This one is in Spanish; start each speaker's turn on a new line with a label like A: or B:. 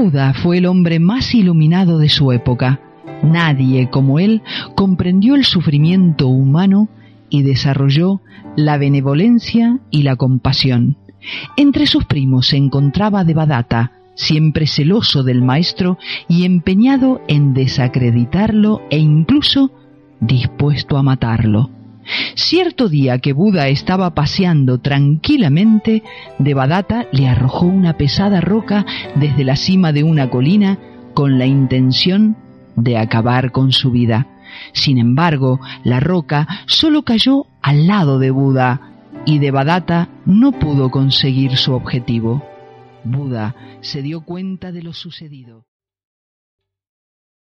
A: Buda fue el hombre más iluminado de su época. Nadie como él comprendió el sufrimiento humano y desarrolló la benevolencia y la compasión. Entre sus primos se encontraba Devadatta, siempre celoso del maestro y empeñado en desacreditarlo e incluso dispuesto a matarlo. Cierto día que Buda estaba paseando tranquilamente, Devadatta le arrojó una pesada roca desde la cima de una colina con la intención de acabar con su vida. Sin embargo, la roca solo cayó al lado de Buda y Devadatta no pudo conseguir su objetivo. Buda se dio cuenta de lo sucedido.